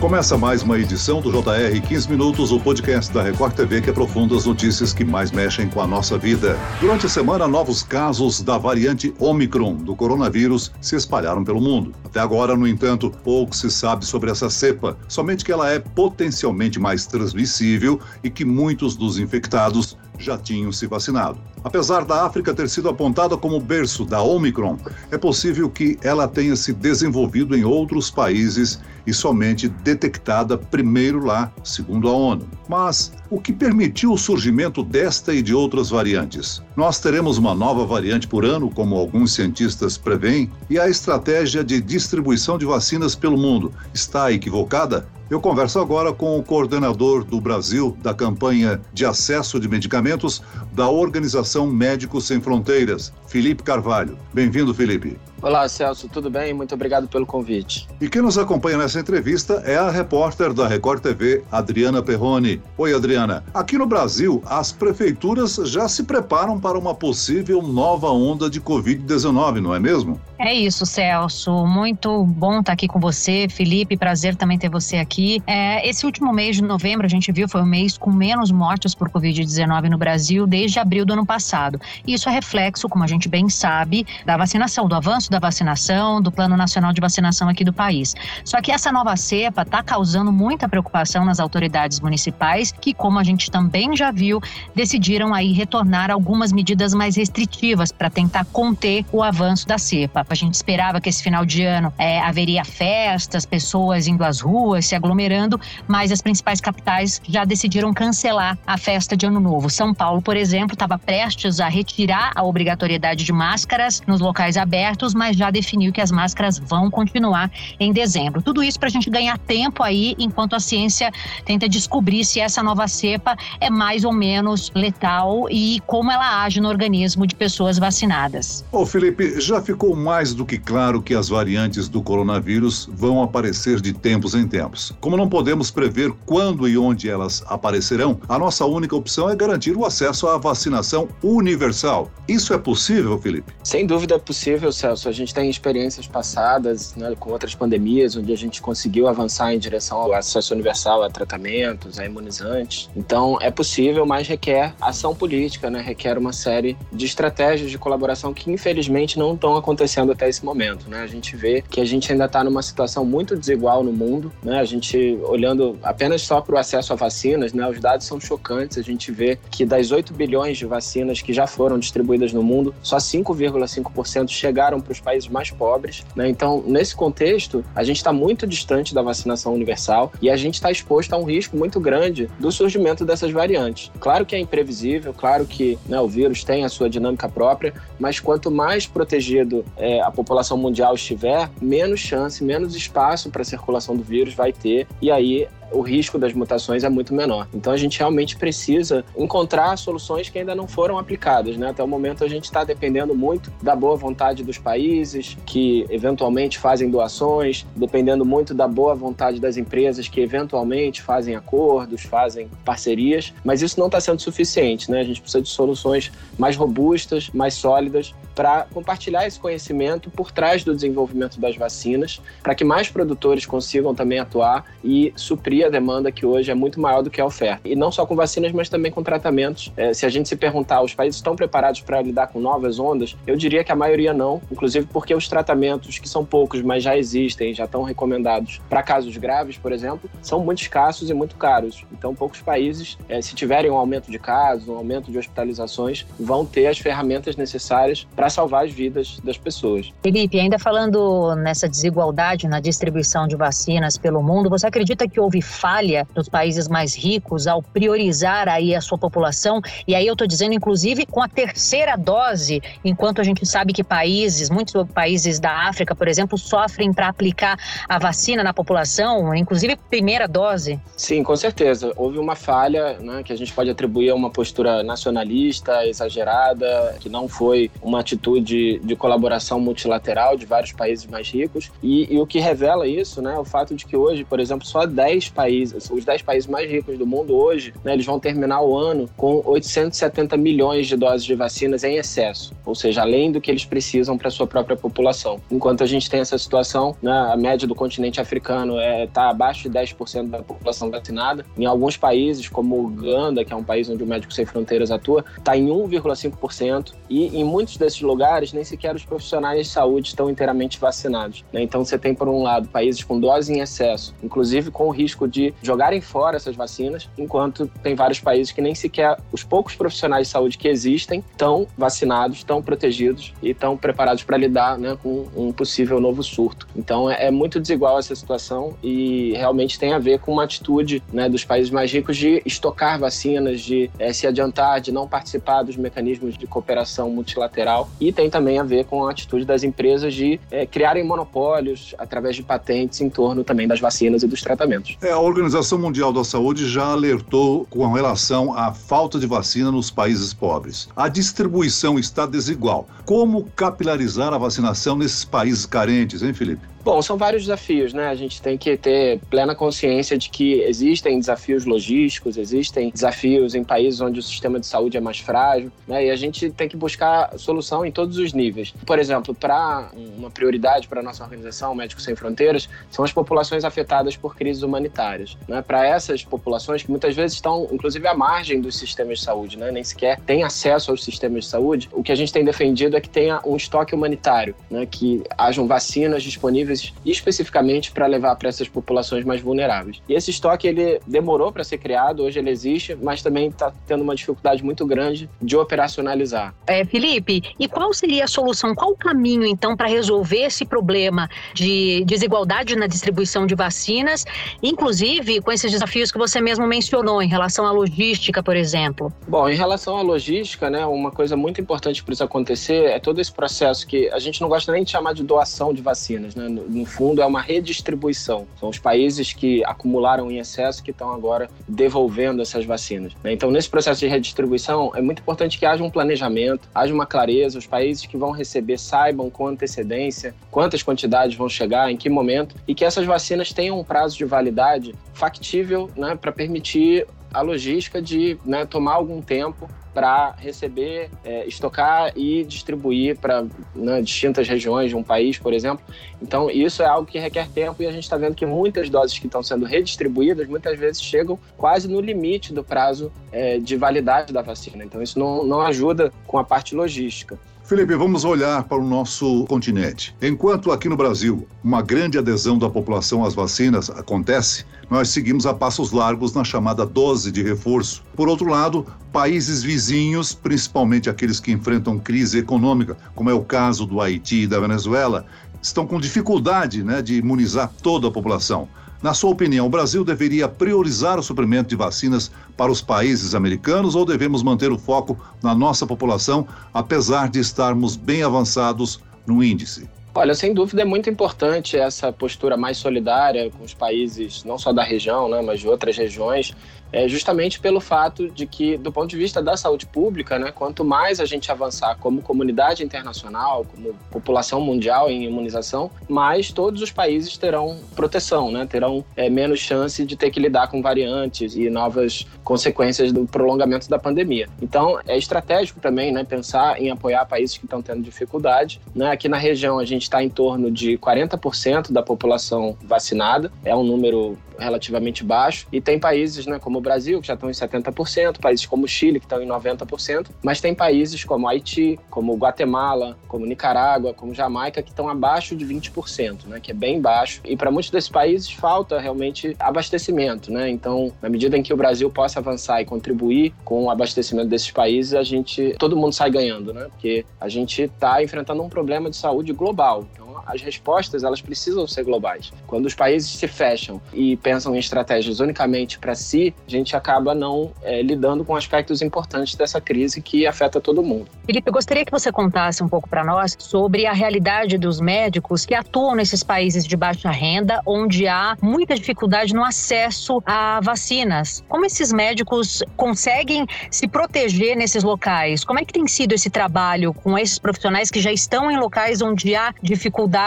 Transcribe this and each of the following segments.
Começa mais uma edição do JR 15 Minutos, o podcast da Record TV que aprofunda as notícias que mais mexem com a nossa vida. Durante a semana, novos casos da variante Omicron do coronavírus se espalharam pelo mundo. Até agora, no entanto, pouco se sabe sobre essa cepa, somente que ela é potencialmente mais transmissível e que muitos dos infectados já tinham se vacinado. Apesar da África ter sido apontada como berço da Omicron, é possível que ela tenha se desenvolvido em outros países e somente detectada primeiro lá, segundo a ONU. Mas o que permitiu o surgimento desta e de outras variantes? Nós teremos uma nova variante por ano, como alguns cientistas preveem, e a estratégia de distribuição de vacinas pelo mundo está equivocada? Eu converso agora com o coordenador do Brasil da campanha de acesso de medicamentos da Organização Médicos Sem Fronteiras, Felipe Carvalho. Bem-vindo, Felipe. Olá, Celso, tudo bem? Muito obrigado pelo convite. E quem nos acompanha nessa entrevista é a repórter da Record TV, Adriana Perrone. Oi, Adriana. Aqui no Brasil, as prefeituras já se preparam para uma possível nova onda de Covid-19, não é mesmo? É isso, Celso. Muito bom estar aqui com você, Felipe. Prazer também ter você aqui. É, esse último mês de novembro, a gente viu, foi o mês com menos mortes por Covid-19 no Brasil desde abril do ano passado. Isso é reflexo, como a gente bem sabe, da vacinação, do avanço da vacinação, do Plano Nacional de Vacinação aqui do país. Só que essa nova cepa está causando muita preocupação nas autoridades municipais, que, como a gente também já viu, decidiram aí retornar algumas medidas mais restritivas para tentar conter o avanço da cepa. A gente esperava que esse final de ano é, haveria festas, pessoas indo às ruas, se aglomerando, mas as principais capitais já decidiram cancelar a festa de Ano Novo. São Paulo, por exemplo, estava prestes a retirar a obrigatoriedade de máscaras nos locais abertos, mas já definiu que as máscaras vão continuar em dezembro. Tudo isso para a gente ganhar tempo aí, enquanto a ciência tenta descobrir se essa nova cepa é mais ou menos letal e como ela age no organismo de pessoas vacinadas. Ô Felipe, já ficou mais do que claro que as variantes do coronavírus vão aparecer de tempos em tempos. Como não podemos prever quando e onde elas aparecerão, a nossa única opção é garantir o acesso à vacinação universal. Isso é possível, Felipe? Sem dúvida é possível, Celso a gente tem experiências passadas né, com outras pandemias, onde a gente conseguiu avançar em direção ao acesso universal a tratamentos, a imunizantes. Então, é possível, mas requer ação política, né, requer uma série de estratégias de colaboração que, infelizmente, não estão acontecendo até esse momento. Né? A gente vê que a gente ainda está numa situação muito desigual no mundo. Né? A gente, olhando apenas só para o acesso a vacinas, né, os dados são chocantes. A gente vê que das 8 bilhões de vacinas que já foram distribuídas no mundo, só 5,5% chegaram para os países mais pobres. Né? Então, nesse contexto, a gente está muito distante da vacinação universal e a gente está exposto a um risco muito grande do surgimento dessas variantes. Claro que é imprevisível, claro que né, o vírus tem a sua dinâmica própria, mas quanto mais protegido é, a população mundial estiver, menos chance, menos espaço para a circulação do vírus vai ter, e aí o risco das mutações é muito menor. Então a gente realmente precisa encontrar soluções que ainda não foram aplicadas. Né? Até o momento a gente está dependendo muito da boa vontade dos países que eventualmente fazem doações, dependendo muito da boa vontade das empresas que eventualmente fazem acordos, fazem parcerias, mas isso não está sendo suficiente. Né? A gente precisa de soluções mais robustas, mais sólidas para compartilhar esse conhecimento por trás do desenvolvimento das vacinas, para que mais produtores consigam também atuar e suprir a demanda que hoje é muito maior do que a oferta. E não só com vacinas, mas também com tratamentos. É, se a gente se perguntar, os países estão preparados para lidar com novas ondas? Eu diria que a maioria não, inclusive porque os tratamentos, que são poucos, mas já existem, já estão recomendados para casos graves, por exemplo, são muito escassos e muito caros. Então, poucos países, é, se tiverem um aumento de casos, um aumento de hospitalizações, vão ter as ferramentas necessárias para salvar as vidas das pessoas. Felipe, ainda falando nessa desigualdade na distribuição de vacinas pelo mundo, você acredita que houve falha dos países mais ricos ao priorizar aí a sua população? E aí eu estou dizendo, inclusive, com a terceira dose, enquanto a gente sabe que países, muitos países da África, por exemplo, sofrem para aplicar a vacina na população, inclusive primeira dose? Sim, com certeza. Houve uma falha né, que a gente pode atribuir a uma postura nacionalista, exagerada, que não foi uma atitude atitude de colaboração multilateral de vários países mais ricos. E, e, o que revela isso, né, é o fato de que hoje, por exemplo, só 10 países, os 10 países mais ricos do mundo hoje, né, eles vão terminar o ano com 870 milhões de doses de vacinas em excesso, ou seja, além do que eles precisam para sua própria população. Enquanto a gente tem essa situação, né, a média do continente africano está é, tá abaixo de 10% da população vacinada. Em alguns países, como Uganda, que é um país onde o Médico Sem Fronteiras atua, está em 1,5%. E em muitos desses lugares, nem sequer os profissionais de saúde estão inteiramente vacinados. Né? Então você tem, por um lado, países com doses em excesso, inclusive com o risco de jogarem fora essas vacinas, enquanto tem vários países que nem sequer os poucos profissionais de saúde que existem estão vacinados, estão protegidos e estão preparados para lidar né, com um possível novo surto. Então é, é, muito desigual essa situação e realmente tem a ver com uma atitude né, dos países mais ricos de estocar vacinas, de é, se adiantar, de não participar dos mecanismos de cooperação multilateral e tem também a ver com a atitude das empresas de é, criarem monopólios através de patentes em torno também das vacinas e dos tratamentos. É, a Organização Mundial da Saúde já alertou com relação à falta de vacina nos países pobres. A distribuição está desigual. Como capilarizar a vacinação nesses países carentes, hein, Felipe? Bom, são vários desafios, né? A gente tem que ter plena consciência de que existem desafios logísticos, existem desafios em países onde o sistema de saúde é mais frágil, né? E a gente tem que buscar solução em todos os níveis. Por exemplo, para uma prioridade para a nossa organização, Médicos Sem Fronteiras, são as populações afetadas por crises humanitárias. Né? Para essas populações que muitas vezes estão, inclusive, à margem dos sistemas de saúde, né? Nem sequer têm acesso aos sistemas de saúde, o que a gente tem defendido é que tenha um estoque humanitário, né? Que hajam vacinas disponíveis especificamente para levar para essas populações mais vulneráveis. E esse estoque ele demorou para ser criado, hoje ele existe, mas também está tendo uma dificuldade muito grande de operacionalizar. É, Felipe, e qual seria a solução? Qual o caminho então para resolver esse problema de desigualdade na distribuição de vacinas, inclusive com esses desafios que você mesmo mencionou em relação à logística, por exemplo? Bom, em relação à logística, né, uma coisa muito importante para isso acontecer é todo esse processo que a gente não gosta nem de chamar de doação de vacinas, né? No fundo, é uma redistribuição. São os países que acumularam em excesso que estão agora devolvendo essas vacinas. Né? Então, nesse processo de redistribuição, é muito importante que haja um planejamento, haja uma clareza, os países que vão receber saibam com antecedência quantas quantidades vão chegar, em que momento, e que essas vacinas tenham um prazo de validade factível né, para permitir a logística de né, tomar algum tempo para receber, é, estocar e distribuir para né, distintas regiões de um país, por exemplo. Então, isso é algo que requer tempo e a gente está vendo que muitas doses que estão sendo redistribuídas muitas vezes chegam quase no limite do prazo é, de validade da vacina. Então, isso não, não ajuda com a parte logística. Felipe, vamos olhar para o nosso continente. Enquanto aqui no Brasil uma grande adesão da população às vacinas acontece, nós seguimos a passos largos na chamada dose de reforço. Por outro lado, países vizinhos, principalmente aqueles que enfrentam crise econômica, como é o caso do Haiti e da Venezuela, estão com dificuldade né, de imunizar toda a população. Na sua opinião, o Brasil deveria priorizar o suprimento de vacinas para os países americanos ou devemos manter o foco na nossa população, apesar de estarmos bem avançados no índice? Olha, sem dúvida é muito importante essa postura mais solidária com os países, não só da região, né, mas de outras regiões, é justamente pelo fato de que, do ponto de vista da saúde pública, né, quanto mais a gente avançar como comunidade internacional, como população mundial em imunização, mais todos os países terão proteção, né, terão é, menos chance de ter que lidar com variantes e novas consequências do prolongamento da pandemia. Então, é estratégico também né, pensar em apoiar países que estão tendo dificuldade. Né? Aqui na região, a gente está em torno de 40% da população vacinada, é um número relativamente baixo, e tem países né, como o Brasil, que já estão em 70%, países como o Chile, que estão em 90%, mas tem países como Haiti, como Guatemala, como Nicarágua, como Jamaica, que estão abaixo de 20%, né, que é bem baixo. E para muitos desses países falta realmente abastecimento. Né? Então, na medida em que o Brasil possa avançar e contribuir com o abastecimento desses países, a gente, todo mundo sai ganhando, né? porque a gente está enfrentando um problema de saúde global. As respostas elas precisam ser globais. Quando os países se fecham e pensam em estratégias unicamente para si, a gente acaba não é, lidando com aspectos importantes dessa crise que afeta todo mundo. Felipe, eu gostaria que você contasse um pouco para nós sobre a realidade dos médicos que atuam nesses países de baixa renda, onde há muita dificuldade no acesso a vacinas. Como esses médicos conseguem se proteger nesses locais? Como é que tem sido esse trabalho com esses profissionais que já estão em locais onde há dificuldade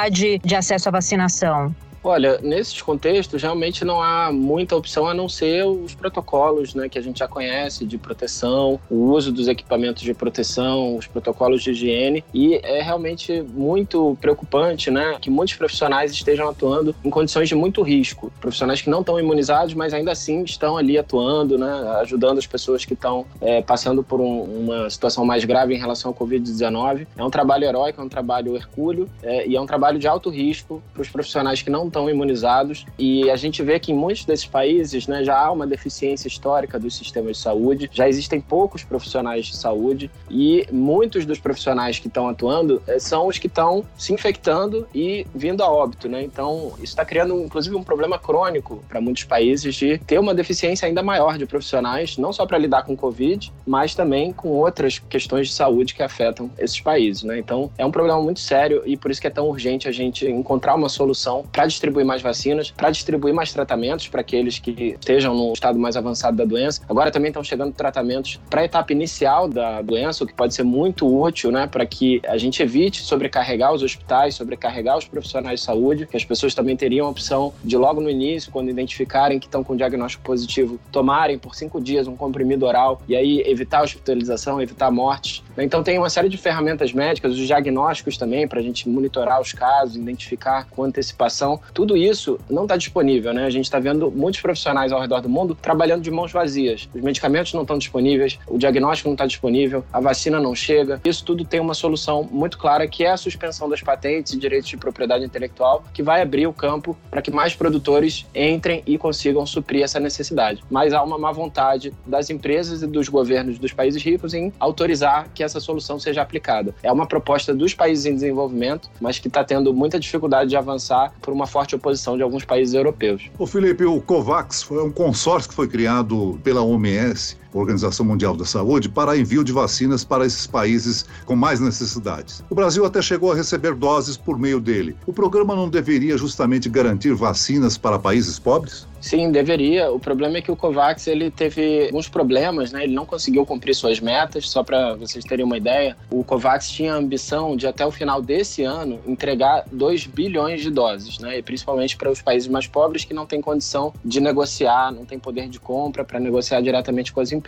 de acesso à vacinação? Olha, nesses contextos, realmente não há muita opção a não ser os protocolos né, que a gente já conhece de proteção, o uso dos equipamentos de proteção, os protocolos de higiene. E é realmente muito preocupante né, que muitos profissionais estejam atuando em condições de muito risco. Profissionais que não estão imunizados, mas ainda assim estão ali atuando, né, ajudando as pessoas que estão é, passando por um, uma situação mais grave em relação ao Covid-19. É um trabalho heróico, é um trabalho hercúleo é, e é um trabalho de alto risco para os profissionais que não estão imunizados e a gente vê que em muitos desses países né, já há uma deficiência histórica dos sistemas de saúde, já existem poucos profissionais de saúde e muitos dos profissionais que estão atuando eh, são os que estão se infectando e vindo a óbito, né? Então isso está criando inclusive um problema crônico para muitos países de ter uma deficiência ainda maior de profissionais, não só para lidar com Covid, mas também com outras questões de saúde que afetam esses países, né? Então é um problema muito sério e por isso que é tão urgente a gente encontrar uma solução para distribuir mais vacinas, para distribuir mais tratamentos para aqueles que estejam no estado mais avançado da doença. Agora também estão chegando tratamentos para a etapa inicial da doença, o que pode ser muito útil, né, para que a gente evite sobrecarregar os hospitais, sobrecarregar os profissionais de saúde, que as pessoas também teriam a opção de logo no início, quando identificarem que estão com diagnóstico positivo, tomarem por cinco dias um comprimido oral e aí evitar a hospitalização, evitar mortes. Então tem uma série de ferramentas médicas, os diagnósticos também, para a gente monitorar os casos, identificar com antecipação tudo isso não está disponível, né? A gente está vendo muitos profissionais ao redor do mundo trabalhando de mãos vazias. Os medicamentos não estão disponíveis, o diagnóstico não está disponível, a vacina não chega. Isso tudo tem uma solução muito clara, que é a suspensão das patentes e direitos de propriedade intelectual, que vai abrir o campo para que mais produtores entrem e consigam suprir essa necessidade. Mas há uma má vontade das empresas e dos governos dos países ricos em autorizar que essa solução seja aplicada. É uma proposta dos países em desenvolvimento, mas que está tendo muita dificuldade de avançar por uma forte oposição de alguns países europeus. O Felipe, o COVAX foi um consórcio que foi criado pela OMS Organização Mundial da Saúde, para envio de vacinas para esses países com mais necessidades. O Brasil até chegou a receber doses por meio dele. O programa não deveria justamente garantir vacinas para países pobres? Sim, deveria. O problema é que o COVAX ele teve alguns problemas, né? Ele não conseguiu cumprir suas metas. Só para vocês terem uma ideia, o COVAX tinha a ambição de até o final desse ano entregar 2 bilhões de doses, né? E principalmente para os países mais pobres que não têm condição de negociar, não têm poder de compra para negociar diretamente com as empresas.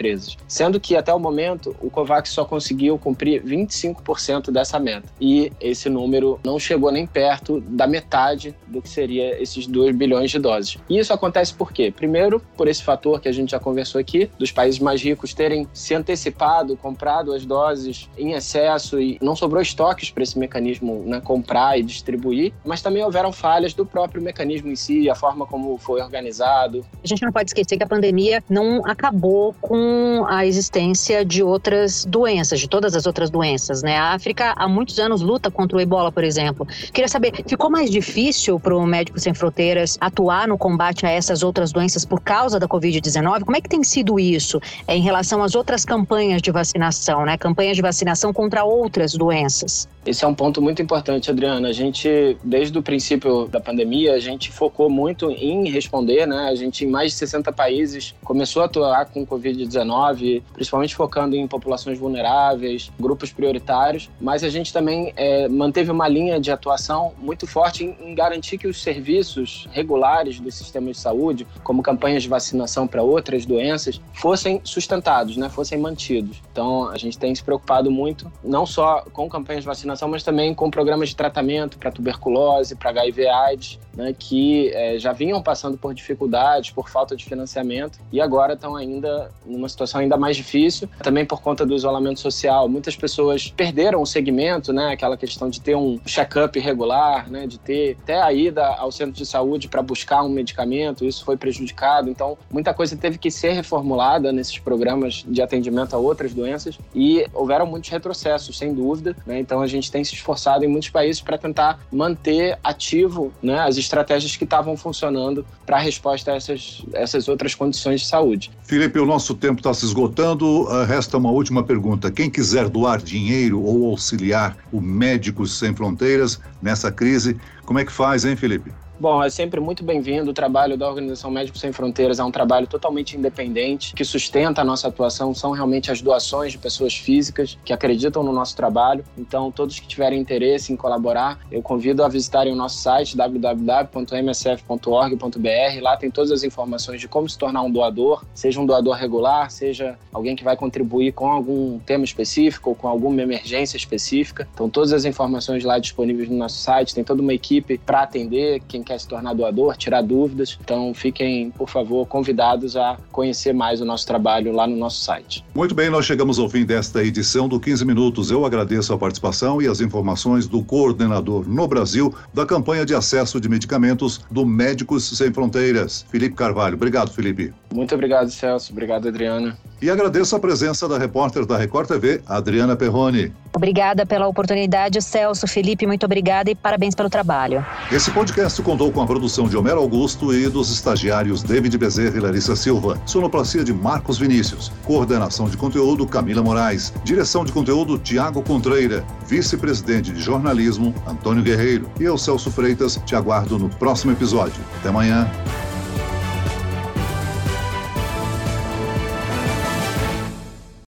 Sendo que até o momento o COVAX só conseguiu cumprir 25% dessa meta. E esse número não chegou nem perto da metade do que seria esses 2 bilhões de doses. E isso acontece por quê? Primeiro, por esse fator que a gente já conversou aqui, dos países mais ricos terem se antecipado, comprado as doses em excesso e não sobrou estoques para esse mecanismo né, comprar e distribuir, mas também houveram falhas do próprio mecanismo em si, a forma como foi organizado. A gente não pode esquecer que a pandemia não acabou com a existência de outras doenças, de todas as outras doenças, né? A África há muitos anos luta contra o ebola, por exemplo. Queria saber, ficou mais difícil para o Médicos Sem Fronteiras atuar no combate a essas outras doenças por causa da Covid-19. Como é que tem sido isso é, em relação às outras campanhas de vacinação, né? Campanhas de vacinação contra outras doenças? Esse é um ponto muito importante, Adriana. A gente, desde o princípio da pandemia, a gente focou muito em responder, né? A gente, em mais de 60 países, começou a atuar com Covid-19, principalmente focando em populações vulneráveis, grupos prioritários, mas a gente também é, manteve uma linha de atuação muito forte em, em garantir que os serviços regulares do sistema de saúde como campanhas de vacinação para outras doenças, fossem sustentados, né, fossem mantidos. Então, a gente tem se preocupado muito, não só com campanhas de vacinação, mas também com programas de tratamento para tuberculose, para HIV/AIDS, né, que é, já vinham passando por dificuldades, por falta de financiamento e agora estão ainda numa situação ainda mais difícil, também por conta do isolamento social. Muitas pessoas perderam o segmento, né, aquela questão de ter um check-up regular, né, de ter até a ida ao centro de saúde para buscar um medicamento, isso foi prejudicado. Então, muita coisa teve que ser reformulada nesses programas de atendimento a outras doenças e houveram muitos retrocessos, sem dúvida. Né? Então, a gente gente tem se esforçado em muitos países para tentar manter ativo né, as estratégias que estavam funcionando para a resposta a essas, essas outras condições de saúde. Felipe, o nosso tempo está se esgotando. Uh, resta uma última pergunta. Quem quiser doar dinheiro ou auxiliar o Médicos Sem Fronteiras nessa crise, como é que faz, hein, Felipe? Bom, é sempre muito bem-vindo. O trabalho da Organização Médicos Sem Fronteiras é um trabalho totalmente independente, que sustenta a nossa atuação, são realmente as doações de pessoas físicas que acreditam no nosso trabalho. Então, todos que tiverem interesse em colaborar, eu convido a visitarem o nosso site www.msf.org.br. Lá tem todas as informações de como se tornar um doador, seja um doador regular, seja alguém que vai contribuir com algum tema específico ou com alguma emergência específica. Então, todas as informações lá disponíveis no nosso site, tem toda uma equipe para atender quem quer se tornar doador, tirar dúvidas. Então fiquem, por favor, convidados a conhecer mais o nosso trabalho lá no nosso site. Muito bem, nós chegamos ao fim desta edição do 15 Minutos. Eu agradeço a participação e as informações do coordenador no Brasil da campanha de acesso de medicamentos do Médicos Sem Fronteiras, Felipe Carvalho. Obrigado, Felipe. Muito obrigado, Celso. Obrigado, Adriana. E agradeço a presença da repórter da Record TV, Adriana Perrone. Obrigada pela oportunidade, Celso. Felipe, muito obrigada e parabéns pelo trabalho. Esse podcast contou com a produção de Homero Augusto e dos estagiários David Bezerra e Larissa Silva. Sonoplastia de Marcos Vinícius. Coordenação de conteúdo Camila Moraes. Direção de conteúdo Tiago Contreira. Vice-presidente de jornalismo Antônio Guerreiro. E eu, Celso Freitas, te aguardo no próximo episódio. Até amanhã.